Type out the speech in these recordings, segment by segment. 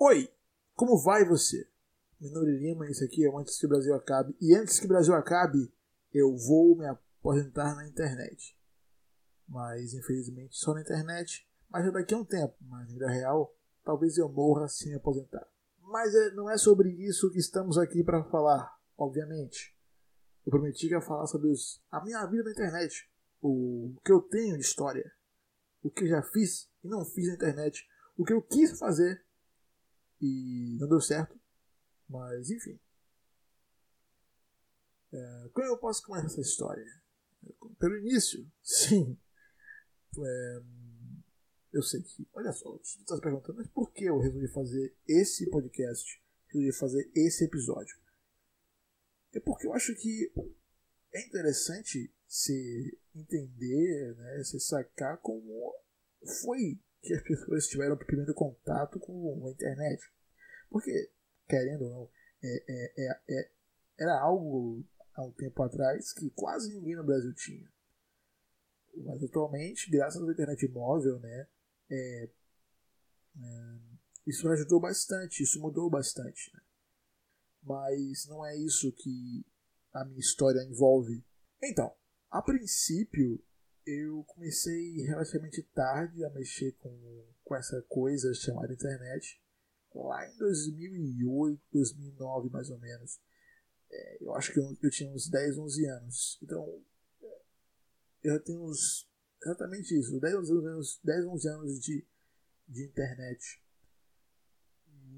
Oi, como vai você? Minori Lima, isso aqui é o Antes que o Brasil Acabe. E antes que o Brasil acabe, eu vou me aposentar na internet. Mas infelizmente só na internet. Mas já daqui a um tempo, mas na vida real, talvez eu morra sem me aposentar. Mas é, não é sobre isso que estamos aqui para falar, obviamente. Eu prometi que ia falar sobre os, a minha vida na internet, o que eu tenho de história, o que eu já fiz e não fiz na internet, o que eu quis fazer e não deu certo, mas enfim. É, como eu posso começar essa história? Pelo início, sim. É, eu sei que, olha só, você está se perguntando, mas por que eu resolvi fazer esse podcast? Resolvi fazer esse episódio? É porque eu acho que é interessante se entender, né, se sacar como foi que as pessoas tiveram o primeiro contato com a internet. Porque, querendo ou não, é, é, é, é, era algo há um tempo atrás que quase ninguém no Brasil tinha. Mas atualmente, graças à internet móvel, né, é, é, isso ajudou bastante, isso mudou bastante. Né? Mas não é isso que a minha história envolve. Então, a princípio, eu comecei relativamente tarde a mexer com, com essa coisa chamada internet, lá em 2008, 2009 mais ou menos. É, eu acho que eu, eu, tinha uns 10, 11 anos. Então, eu já tenho uns, exatamente isso, 10, 11 anos, 10, 11 anos de, de internet.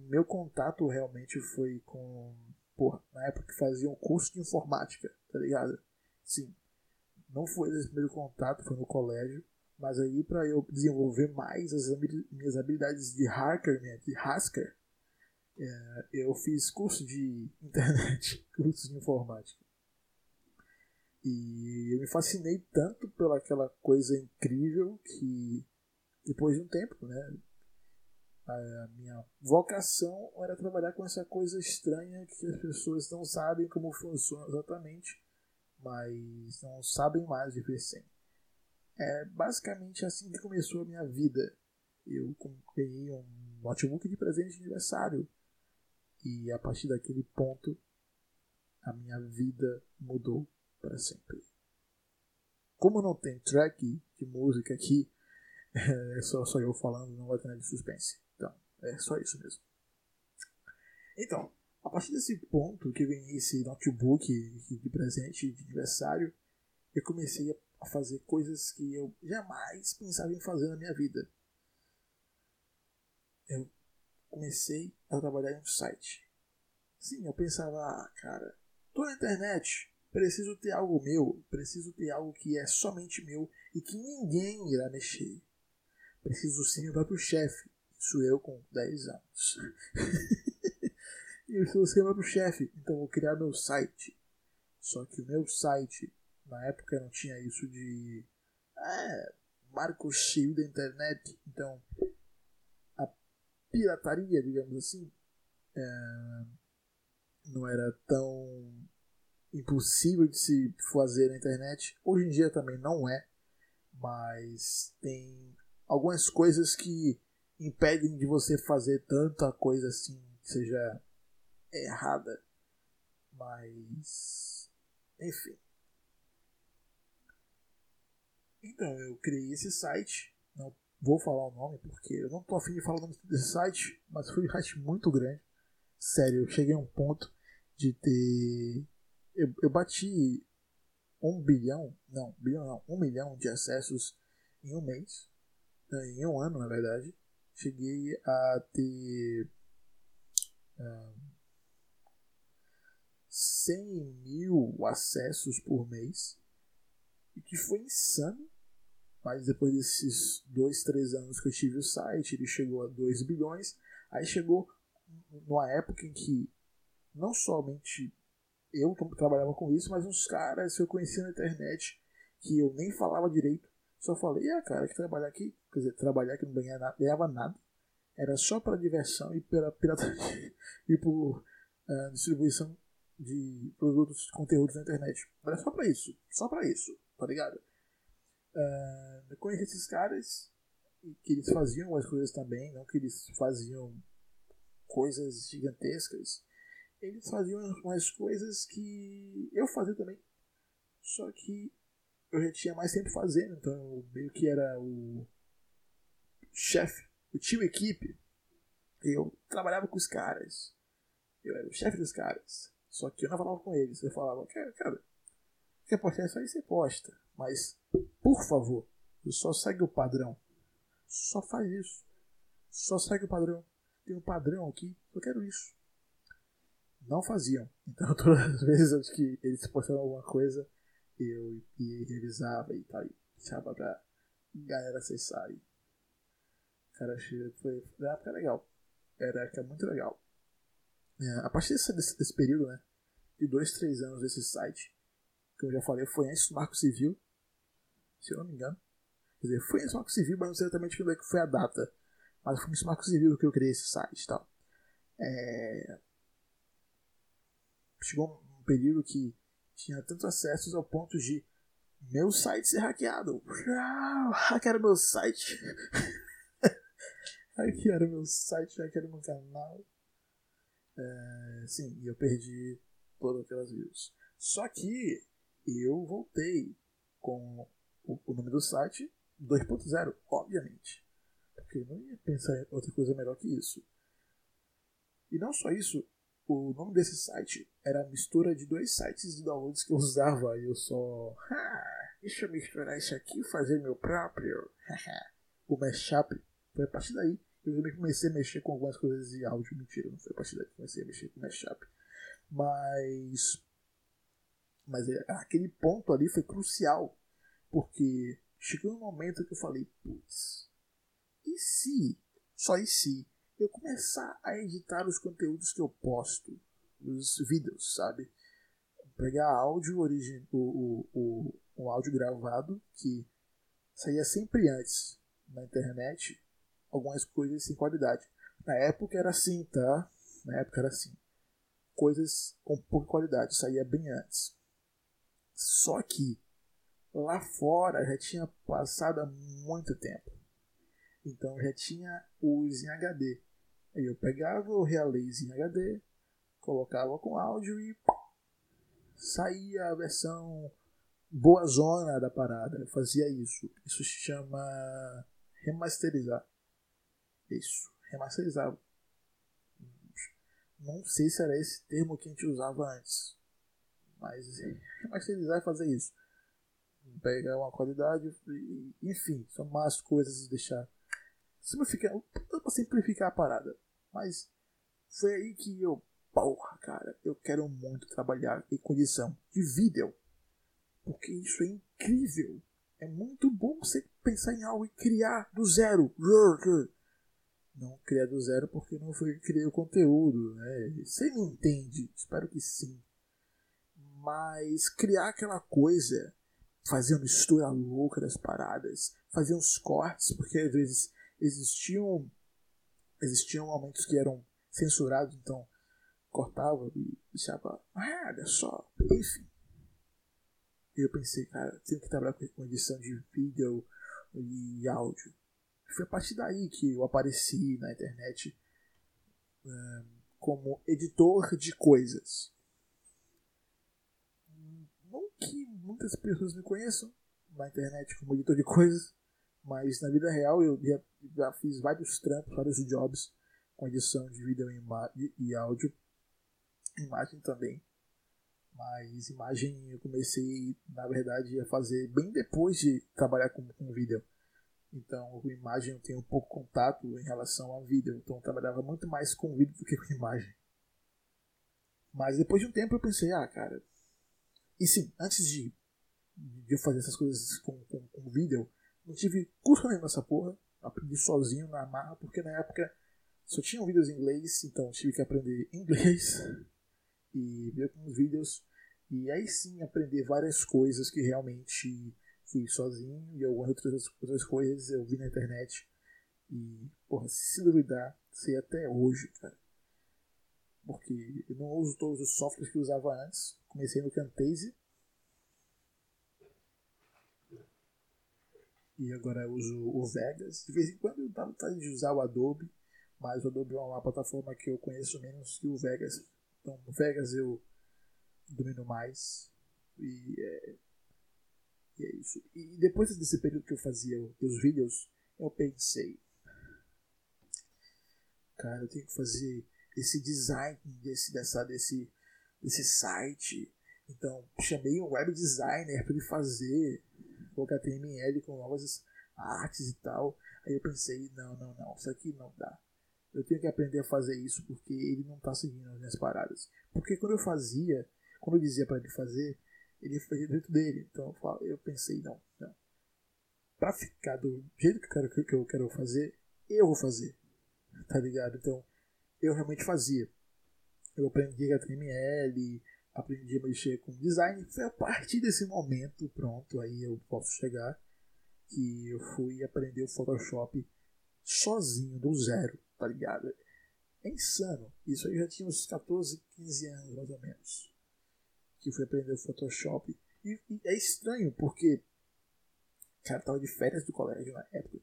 Meu contato realmente foi com. Porra, na época que fazia um curso de informática, tá ligado? Sim, não foi esse primeiro contato, foi no colégio. Mas aí, para eu desenvolver mais as minhas habilidades de hacker, né, de hacker, é, eu fiz curso de internet, curso de informática. E eu me fascinei tanto pelaquela coisa incrível que, depois de um tempo, né, a minha vocação era trabalhar com essa coisa estranha que as pessoas não sabem como funciona exatamente mas não sabem mais viver sem. É basicamente assim que começou a minha vida. Eu ganhei um notebook de presente de aniversário e a partir daquele ponto a minha vida mudou para sempre. Como não tem track de música aqui, é só, só eu falando, não vai ter nada de suspense. Então, é só isso mesmo. Então, a partir desse ponto que eu ganhei esse notebook de presente de aniversário, eu comecei a fazer coisas que eu jamais pensava em fazer na minha vida. Eu comecei a trabalhar em um site. Sim, eu pensava, ah, cara, tô na internet, preciso ter algo meu, preciso ter algo que é somente meu e que ninguém irá mexer. Preciso ser meu próprio chefe. Isso eu com 10 anos. Eu estou sendo pro chefe, então vou criar meu site. Só que o meu site, na época não tinha isso de. É, marco cheio da internet. Então, a pirataria, digamos assim, é, não era tão impossível de se fazer na internet. Hoje em dia também não é, mas tem algumas coisas que impedem de você fazer tanta coisa assim, seja errada. Mas. Enfim. Então, eu criei esse site. Não vou falar o nome porque eu não tô afim de falar o nome desse site, mas foi um site muito grande. Sério, eu cheguei a um ponto de ter. Eu, eu bati um bilhão, não, bilhão não, um milhão de acessos em um mês, em um ano na verdade. Cheguei a ter. Um, 100 mil acessos por mês, e que foi insano. Mas depois desses dois, três anos que eu tive o site, ele chegou a 2 bilhões. Aí chegou numa época em que não somente eu trabalhava com isso, mas uns caras que eu conhecia na internet que eu nem falava direito. Só falei, ah, cara, que trabalhar aqui, quer dizer, trabalhar que não ganhava ganhava nada. Era só para diversão e pela pirataria e por uh, distribuição de produtos, conteúdos na internet. Era só pra isso. Só pra isso, tá ligado? Uh, eu conheci esses caras que eles faziam as coisas também, não que eles faziam coisas gigantescas, eles faziam umas coisas que eu fazia também. Só que eu já tinha mais tempo fazendo, então eu meio que era o chefe, o tio equipe. Eu trabalhava com os caras. Eu era o chefe dos caras. Só que eu não falava com eles. Eu falava, cara, cara quer postar isso aí, você posta. Mas, por favor, só segue o padrão. Só faz isso. Só segue o padrão. Tem um padrão aqui, eu quero isso. Não faziam. Então, todas as vezes que eles postavam alguma coisa, eu ia revisava e tal. E deixava pra galera acessar. E, cara, foi, foi uma época legal. Era época muito legal. É, a partir desse, desse, período, né? De dois, três anos desse site, que eu já falei, foi antes do Marco Civil, se eu não me engano. Quer dizer, foi do Marco Civil, mas não sei exatamente quando é que foi a data. Mas foi do Marco Civil que eu criei esse site e tal. É... Chegou um período que tinha tantos acessos ao ponto de meu site ser hackeado. Hackearam meu site. hackearam meu site, hackearam meu canal. É, sim, e eu perdi todas aquelas views. Só que eu voltei com o, o nome do site 2.0, obviamente. Porque não ia pensar em outra coisa melhor que isso. E não só isso, o nome desse site era a mistura de dois sites de downloads que eu usava. E eu só. Ah, deixa eu misturar isso aqui e fazer meu próprio. o mashup. Foi a partir daí eu também comecei a mexer com algumas coisas de áudio. Mentira, não foi a partir daí que comecei a mexer com mashup. Mas. Mas é, aquele ponto ali foi crucial. Porque chegou um momento que eu falei, putz, e se, só e se, eu começar a editar os conteúdos que eu posto, os vídeos, sabe? Pegar áudio origin, o, o, o, o áudio gravado que saía sempre antes na internet, algumas coisas sem qualidade. Na época era assim, tá? Na época era assim. Coisas com pouca qualidade, saía bem antes. Só que lá fora já tinha passado há muito tempo. Então já tinha os em HD. Aí eu pegava o Realaze em HD, colocava com áudio e saía a versão boa zona da parada. Eu fazia isso. Isso se chama remasterizar. Isso, remasterizar. Não sei se era esse termo que a gente usava antes. Mas remasterizar é fazer isso. Pegar uma qualidade, enfim, somar as coisas e deixar simplificar, pra simplificar a parada. Mas foi aí que eu, porra, cara, eu quero muito trabalhar em condição de vídeo. Porque isso é incrível. É muito bom você pensar em algo e criar do zero. Não criar do zero porque não foi criei o conteúdo, né? Você me entende? Espero que sim. Mas criar aquela coisa, fazer uma mistura louca das paradas, fazer uns cortes, porque às vezes existiam existiam momentos que eram censurados, então cortava e deixava, ah, olha só, enfim. E eu pensei, cara, tenho que trabalhar com edição de vídeo e áudio. Foi a partir daí que eu apareci na internet um, como editor de coisas. Não que muitas pessoas me conheçam na internet como editor de coisas, mas na vida real eu já, já fiz vários trampos, vários jobs com edição de vídeo e, e áudio. Imagem também. Mas imagem eu comecei, na verdade, a fazer bem depois de trabalhar com, com vídeo. Então, com imagem eu tenho pouco contato em relação a vídeo. Então, eu trabalhava muito mais com vídeo do que com imagem. Mas depois de um tempo eu pensei, ah, cara. E sim, antes de, de fazer essas coisas com, com, com vídeo, não tive curso nenhum nessa porra. Aprendi sozinho na marra, porque na época só tinham vídeos em inglês, então tive que aprender inglês e ver alguns vídeos. E aí sim aprender várias coisas que realmente fui sozinho e algumas outras, outras coisas eu vi na internet. E, porra, se duvidar, sei até hoje, cara. Porque eu não uso todos os softwares que eu usava antes. Comecei no Camtasia E agora uso o Vegas. De vez em quando eu dá vontade de usar o Adobe, mas o Adobe é uma plataforma que eu conheço menos que o Vegas. Então, o Vegas eu domino mais. E é, e é isso. E depois desse período que eu fazia os vídeos, eu pensei, cara, eu tenho que fazer esse design desse, dessa, desse, desse site. Então, chamei um web designer para ele fazer o HTML com novas artes e tal. Aí eu pensei, não, não, não, isso aqui não dá. Eu tenho que aprender a fazer isso porque ele não está seguindo as minhas paradas. Porque quando eu fazia, quando eu dizia para ele fazer, ele fazia jeito dele. Então eu pensei, não, não. Pra ficar do jeito que eu quero, que eu quero fazer, eu vou fazer. Tá ligado? Então, eu realmente fazia. Eu aprendi HTML, aprendi a mexer com design. Foi a partir desse momento, pronto, aí eu posso chegar, que eu fui aprender o Photoshop sozinho, do zero, tá ligado? É insano. Isso aí já tinha uns 14, 15 anos, mais ou menos. Que fui aprender o Photoshop. E, e é estranho, porque. Cara, eu tava de férias do colégio na época.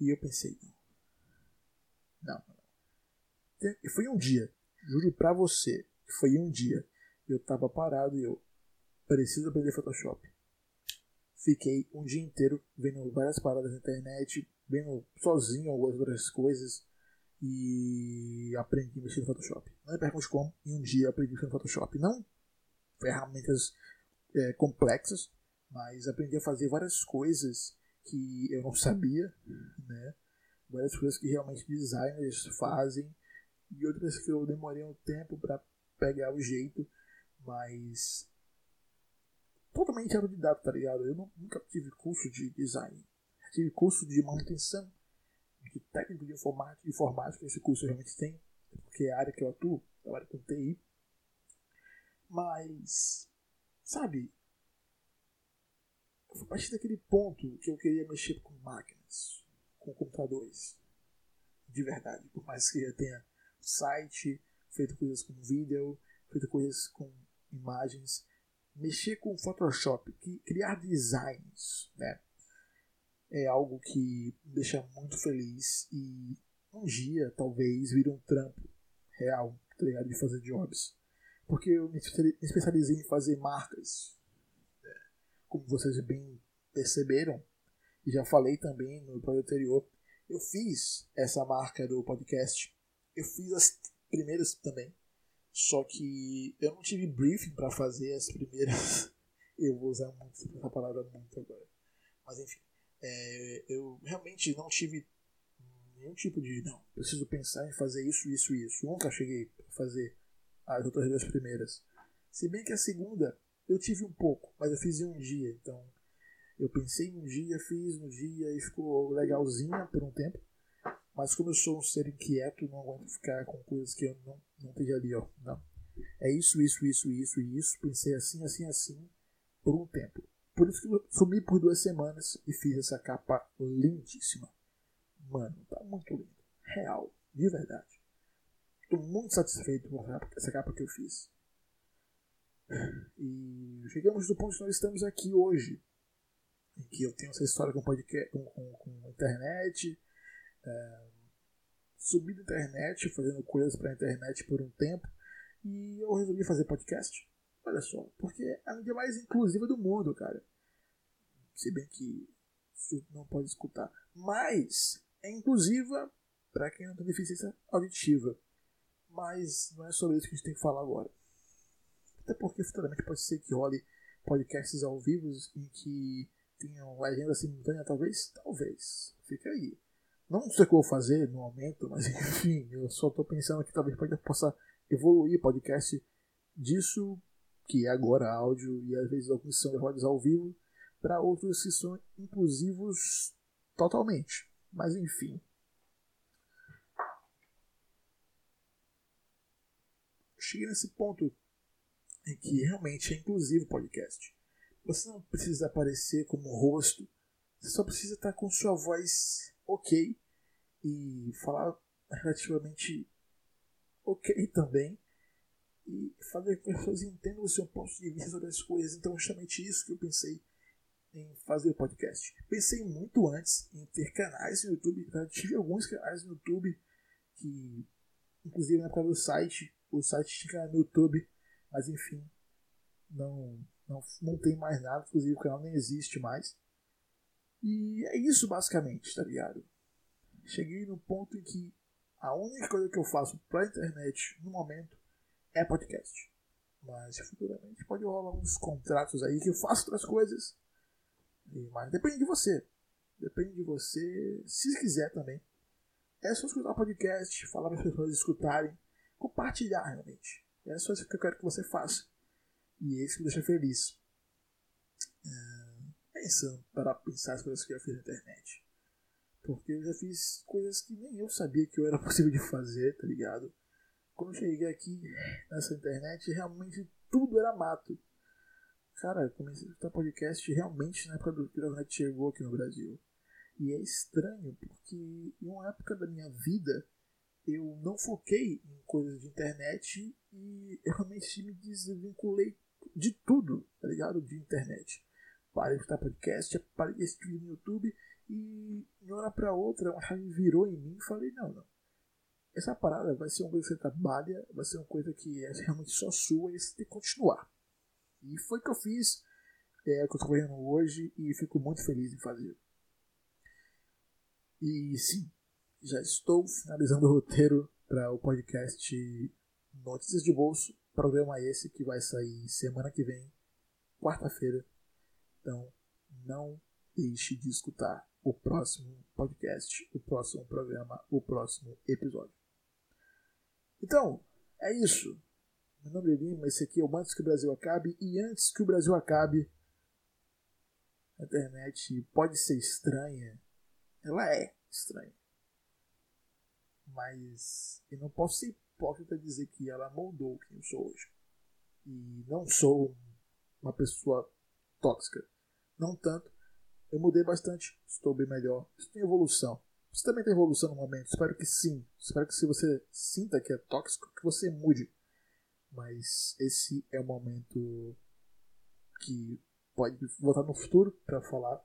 E eu pensei, não. Não, não. Foi um dia. Juro pra você. Foi um dia. Eu tava parado e eu. Preciso aprender Photoshop. Fiquei um dia inteiro vendo várias paradas na internet, vendo sozinho algumas outras coisas e aprendi a mexer no Photoshop. Não me pergunte como, em um dia aprendi a mexer no Photoshop. Não ferramentas é, complexas, mas aprendi a fazer várias coisas que eu não sabia, né? Várias coisas que realmente designers fazem e outras que eu demorei um tempo para pegar o jeito, mas totalmente autodidata, tá ligado? Eu nunca tive curso de design, tive curso de manutenção, de técnico de informática, informática esse curso eu realmente tem, porque é a área que eu atuo, trabalho com TI. Mas, sabe, foi a partir daquele ponto que eu queria mexer com máquinas, com computadores, de verdade. Por mais que eu tenha site, feito coisas com vídeo, feito coisas com imagens, mexer com Photoshop, criar designs, né? É algo que me deixa muito feliz e um dia talvez vire um trampo real, tá? De fazer jobs. Porque eu me especializei em fazer marcas. Como vocês bem perceberam, e já falei também no episódio anterior, eu fiz essa marca do podcast. Eu fiz as primeiras também. Só que eu não tive briefing para fazer as primeiras. Eu vou usar muito essa palavra muito agora. Mas enfim, é, eu realmente não tive nenhum tipo de. Não, preciso pensar em fazer isso, isso e isso. Nunca cheguei a fazer as outras duas primeiras. Se bem que a segunda eu tive um pouco, mas eu fiz em um dia. Então eu pensei em um dia, fiz no dia e ficou legalzinha por um tempo. Mas como eu sou um ser inquieto, não aguento ficar com coisas que eu não, não esteja ali, ó. Não. É isso, isso, isso, isso e isso. Pensei assim, assim, assim, por um tempo. Por isso que eu sumi por duas semanas e fiz essa capa lindíssima. Mano, tá muito lindo. Real, de verdade. Tô muito satisfeito com essa capa que eu fiz. E chegamos do ponto que nós estamos aqui hoje. Em que eu tenho essa história com podcast, com, com, com internet, é, subi da internet, fazendo coisas para a internet por um tempo, e eu resolvi fazer podcast. Olha só, porque é a mídia mais inclusiva do mundo, cara. Se bem que não pode escutar. Mas é inclusiva para quem não tem deficiência auditiva. Mas não é sobre isso que a gente tem que falar agora. Até porque futuramente pode ser que role podcasts ao vivo em que tenham legenda simultânea, talvez? Talvez. Fica aí. Não sei o que eu vou fazer no momento, mas enfim, eu só estou pensando que talvez possa evoluir podcast disso, que é agora áudio, e às vezes alguns são gravados ao vivo, para outros que são inclusivos totalmente. Mas enfim. Cheguei nesse ponto em que realmente é inclusivo o podcast. Você não precisa aparecer como rosto, você só precisa estar com sua voz ok e falar relativamente ok também e fazer com que as pessoas entendam o seu ponto de vista sobre as coisas. Então, justamente isso que eu pensei em fazer o podcast. Pensei muito antes em ter canais no YouTube, já tive alguns canais no YouTube que, inclusive na época do site, o site tinha no YouTube, mas enfim, não, não, não tem mais nada, inclusive o canal nem existe mais. E é isso basicamente, tá ligado? Cheguei no ponto em que a única coisa que eu faço pra internet no momento é podcast. Mas futuramente pode rolar uns contratos aí que eu faço outras coisas. Mas depende de você. Depende de você, se quiser também. É só escutar o podcast, falar para as pessoas escutarem, compartilhar realmente. É só isso que eu quero que você faça. E é isso que me deixa feliz. É, pensando para pensar as coisas que eu fiz na internet. Porque eu já fiz coisas que nem eu sabia que eu era possível de fazer, tá ligado? Quando eu cheguei aqui nessa internet, realmente tudo era mato. Cara, comecei a escutar podcast realmente na época do que a internet chegou aqui no Brasil. E é estranho, porque em uma época da minha vida eu não foquei em coisas de internet e eu realmente me desvinculei de tudo, tá ligado? De internet. Parei de escutar podcast, parei de assistir no YouTube e de uma hora pra outra uma chave virou em mim e falei, não, não. Essa parada vai ser uma coisa que você trabalha, vai ser uma coisa que é realmente só sua e você tem que continuar. E foi o que eu fiz, é o que eu estou fazendo hoje e fico muito feliz em fazer. E sim, já estou finalizando o roteiro para o podcast Notícias de Bolso, programa esse que vai sair semana que vem, quarta-feira. Então, não deixe de escutar o próximo podcast, o próximo programa, o próximo episódio. Então, é isso. Meu nome é Lima, esse aqui é o Antes que o Brasil Acabe. E antes que o Brasil acabe, a internet pode ser estranha. Ela é estranha. Mas eu não posso ser hipócrita dizer que ela moldou quem eu sou hoje. E não sou uma pessoa tóxica. Não tanto. Eu mudei bastante, estou bem melhor. Estou em evolução. Você também tem evolução no momento? Espero que sim. Espero que se você sinta que é tóxico, que você mude. Mas esse é o momento que pode voltar no futuro para falar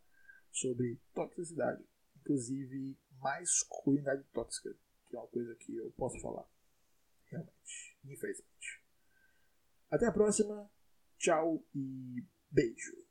sobre toxicidade. Inclusive, mais cuidado tóxica, que é uma coisa que eu posso falar. Realmente, infelizmente. Até a próxima. Tchau e beijo.